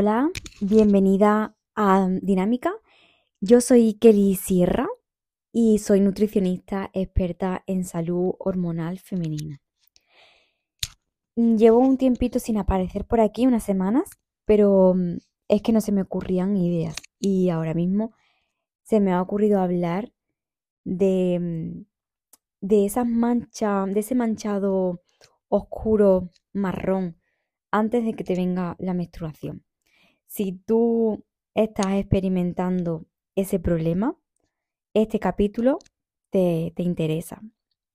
Hola, bienvenida a Dinámica. Yo soy Kelly Sierra y soy nutricionista experta en salud hormonal femenina. Llevo un tiempito sin aparecer por aquí, unas semanas, pero mm, es que no se me ocurrían ideas y ahora mismo se me ha ocurrido hablar de, mm, de esas manchas, de ese manchado oscuro marrón antes de que te venga la menstruación. Si tú estás experimentando ese problema, este capítulo te, te interesa.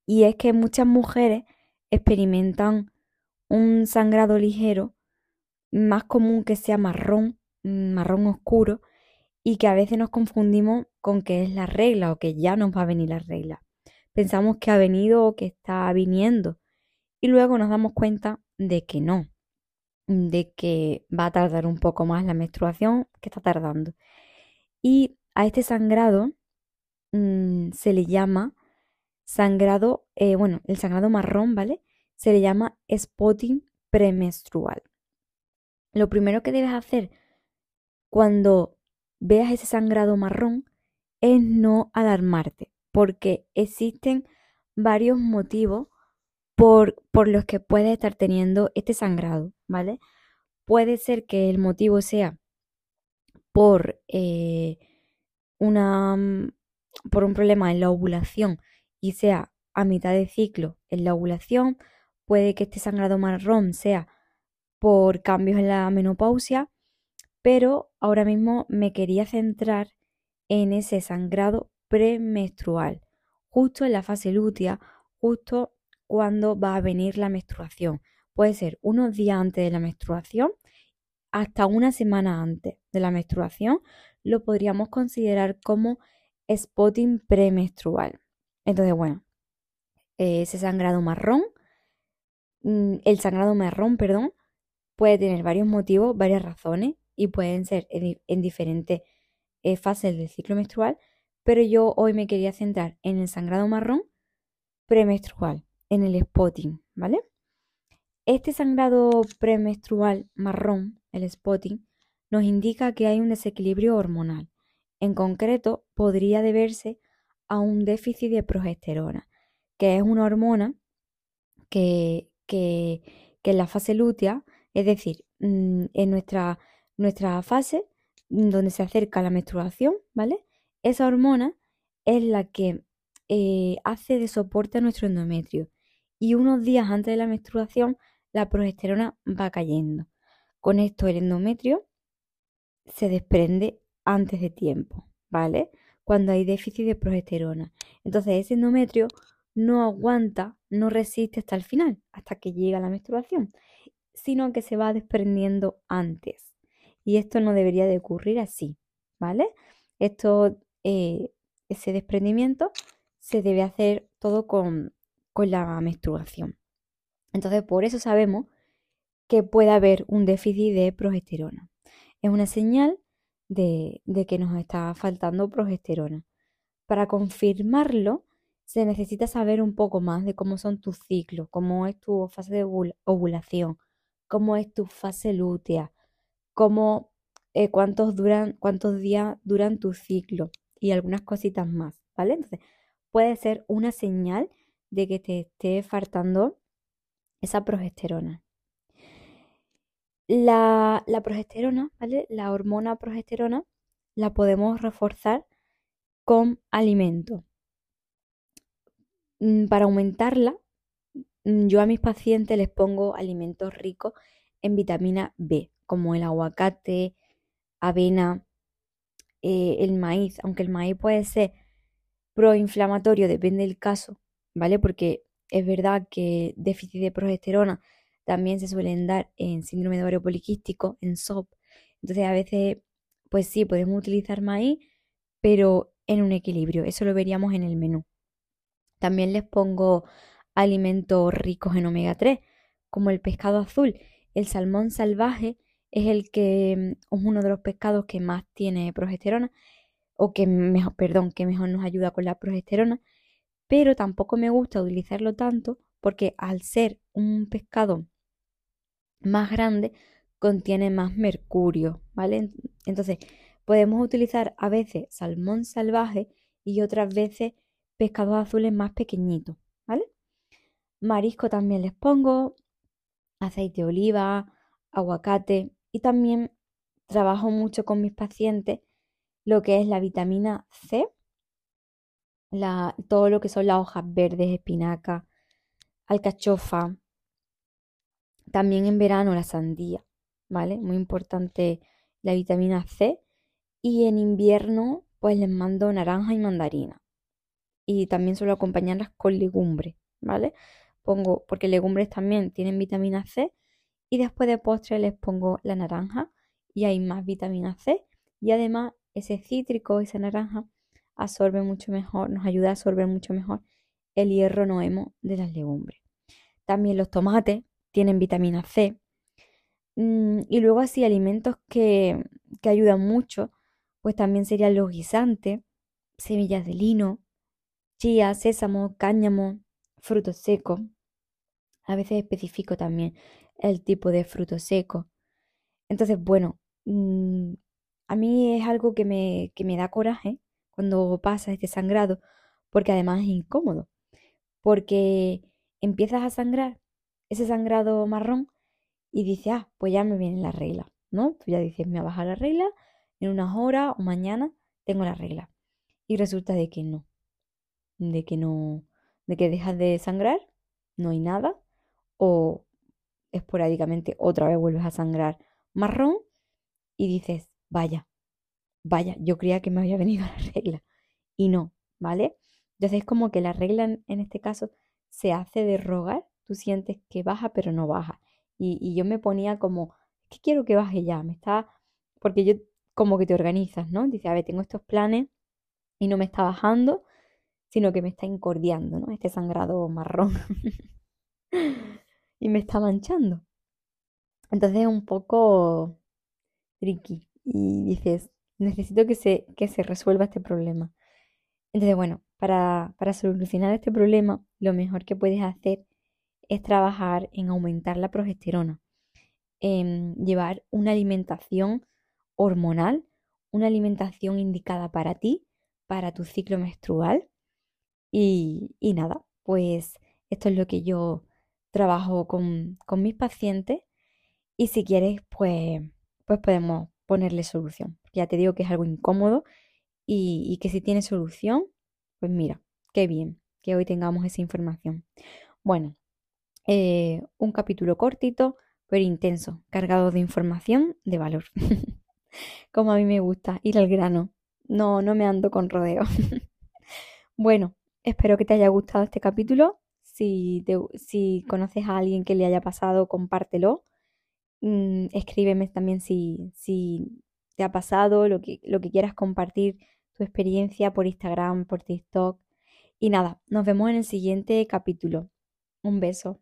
Y es que muchas mujeres experimentan un sangrado ligero, más común que sea marrón, marrón oscuro, y que a veces nos confundimos con que es la regla o que ya nos va a venir la regla. Pensamos que ha venido o que está viniendo y luego nos damos cuenta de que no, de que va a tardar un poco más la menstruación que está tardando. Y a este sangrado mm, se le llama sangrado, eh, bueno, el sangrado marrón, ¿vale? Se le llama spotting premenstrual. Lo primero que debes hacer cuando veas ese sangrado marrón es no alarmarte, porque existen varios motivos por, los que puedes estar teniendo este sangrado, ¿vale? Puede ser que el motivo sea por eh, una mm, por un problema en la ovulación y sea a mitad de ciclo en la ovulación, puede que este sangrado marrón sea por cambios en la menopausia, pero ahora mismo me quería centrar en ese sangrado premenstrual, justo en la fase lútea, justo cuando va a venir la menstruación. Puede ser unos días antes de la menstruación hasta una semana antes de la menstruación, lo podríamos considerar como spotting premenstrual. Entonces, bueno, ese sangrado marrón, mm, el sangrado marrón, perdón, puede tener varios motivos, varias razones y pueden ser en, diferentes eh, fases del ciclo menstrual, pero yo hoy me quería centrar en el sangrado marrón premenstrual en el spotting, ¿vale? Este sangrado premenstrual marrón, el spotting, nos indica que hay un desequilibrio hormonal. En concreto, podría deberse a un déficit de progesterona, que es una hormona que, que, en la fase lútea, es decir, mm, en nuestra, nuestra fase donde se acerca la menstruación, ¿vale? Esa hormona es la que eh, hace de soporte a nuestro endometrio y unos días antes de la menstruación la progesterona va cayendo. Con esto el endometrio se desprende antes de tiempo, ¿vale? Cuando hay déficit de progesterona. Entonces ese endometrio no aguanta, no resiste hasta el final, hasta que llega la menstruación, sino que se va desprendiendo antes. Y esto no debería de ocurrir así, ¿vale? Esto, eh, ese desprendimiento se debe hacer todo con con la menstruación. Entonces, por eso sabemos que puede haber un déficit de progesterona. Es una señal de, que nos está faltando progesterona. Para confirmarlo, se necesita saber un poco más de cómo son tus ciclos, cómo es tu fase de ovulación, cómo es tu fase lútea, cómo, eh, cuántos, duran, cuántos días duran tu ciclo y algunas cositas más, ¿vale? Entonces, puede ser una señal de que te esté faltando esa progesterona. La, progesterona, ¿vale? La hormona progesterona la podemos reforzar con alimento. Mm, para aumentarla, mm, yo a mis pacientes les pongo alimentos ricos en vitamina B, como el aguacate, avena, eh, el maíz, aunque el maíz puede ser proinflamatorio, depende del caso, ¿vale? Porque es verdad que déficit de progesterona también se suelen dar en síndrome de ovario poliquístico, en SOP. Entonces a veces, pues sí, podemos utilizar maíz, pero en un equilibrio. Eso lo veríamos en el menú. También les pongo alimentos ricos en omega 3, como el pescado azul. El salmón salvaje es el que mm, es uno de los pescados que más tiene progesterona, o que mejor, perdón, que mejor nos ayuda con la progesterona pero tampoco me gusta utilizarlo tanto porque al ser un pescado más grande contiene más mercurio, ¿vale? Entonces, podemos utilizar a veces salmón salvaje y otras veces pescados azules más pequeñitos, ¿vale? Marisco también les pongo, aceite de oliva, aguacate y también trabajo mucho con mis pacientes lo que es la vitamina C, todo lo que son las hojas verdes, espinaca, alcachofa, también en verano la sandía, ¿vale? Muy importante la vitamina C. Y en invierno, pues les mando naranja y mandarina. Y también suelo acompañarlas con legumbres, ¿vale? Pongo, porque legumbres también tienen vitamina C. Y después de postre les pongo la naranja y hay más vitamina C. Y además ese cítrico, esa naranja, absorbe mucho mejor, nos ayuda a absorber mucho mejor el hierro noemo de las legumbres. También los tomates tienen vitamina C. Mm, y luego así alimentos que, que ayudan mucho, pues también serían los guisantes, semillas de lino, chía, sésamo, cáñamo, frutos secos. A veces especifico también el tipo de fruto seco. Entonces, bueno, mm, a mí es algo que me, que me da coraje cuando pasa este sangrado, porque además es incómodo, porque empiezas a sangrar ese sangrado marrón y dices, ah, pues ya me viene la regla, ¿no? Tú ya dices, me va a bajar la regla, en unas horas o mañana tengo la regla. Y resulta de que no, de que no, de que dejas de sangrar, no hay nada, o esporádicamente otra vez vuelves a sangrar marrón y dices, vaya, vaya, yo creía que me había venido la regla y no, ¿vale? Entonces es como que la regla en, este caso se hace de rogar, tú sientes que baja pero no baja. Y, yo me ponía como, que quiero que baje ya, me está, porque yo como que te organizas, ¿no? Dice, a ver, tengo estos planes y no me está bajando, sino que me está incordiando, ¿no? Este sangrado marrón. y me está manchando. Entonces es un poco tricky y dices, necesito que se, que se resuelva este problema. Entonces, bueno, para, para solucionar este problema, lo mejor que puedes hacer es trabajar en aumentar la progesterona, en llevar una alimentación hormonal, una alimentación indicada para ti, para tu ciclo menstrual. Y, y nada, pues esto es lo que yo trabajo con, con mis pacientes y si quieres, pues, pues podemos ponerle solución. Ya te digo que es algo incómodo y, que si tiene solución, pues mira, qué bien que hoy tengamos esa información. Bueno, eh, un capítulo cortito, pero intenso, cargado de información de valor. Como a mí me gusta, ir al grano. No, no me ando con rodeo. bueno, espero que te haya gustado este capítulo. Si, si conoces a alguien que le haya pasado, compártelo. Mm, escríbeme también si, si te ha pasado, lo que, lo que quieras compartir, tu experiencia por Instagram, por TikTok. Y nada, nos vemos en el siguiente capítulo. Un beso.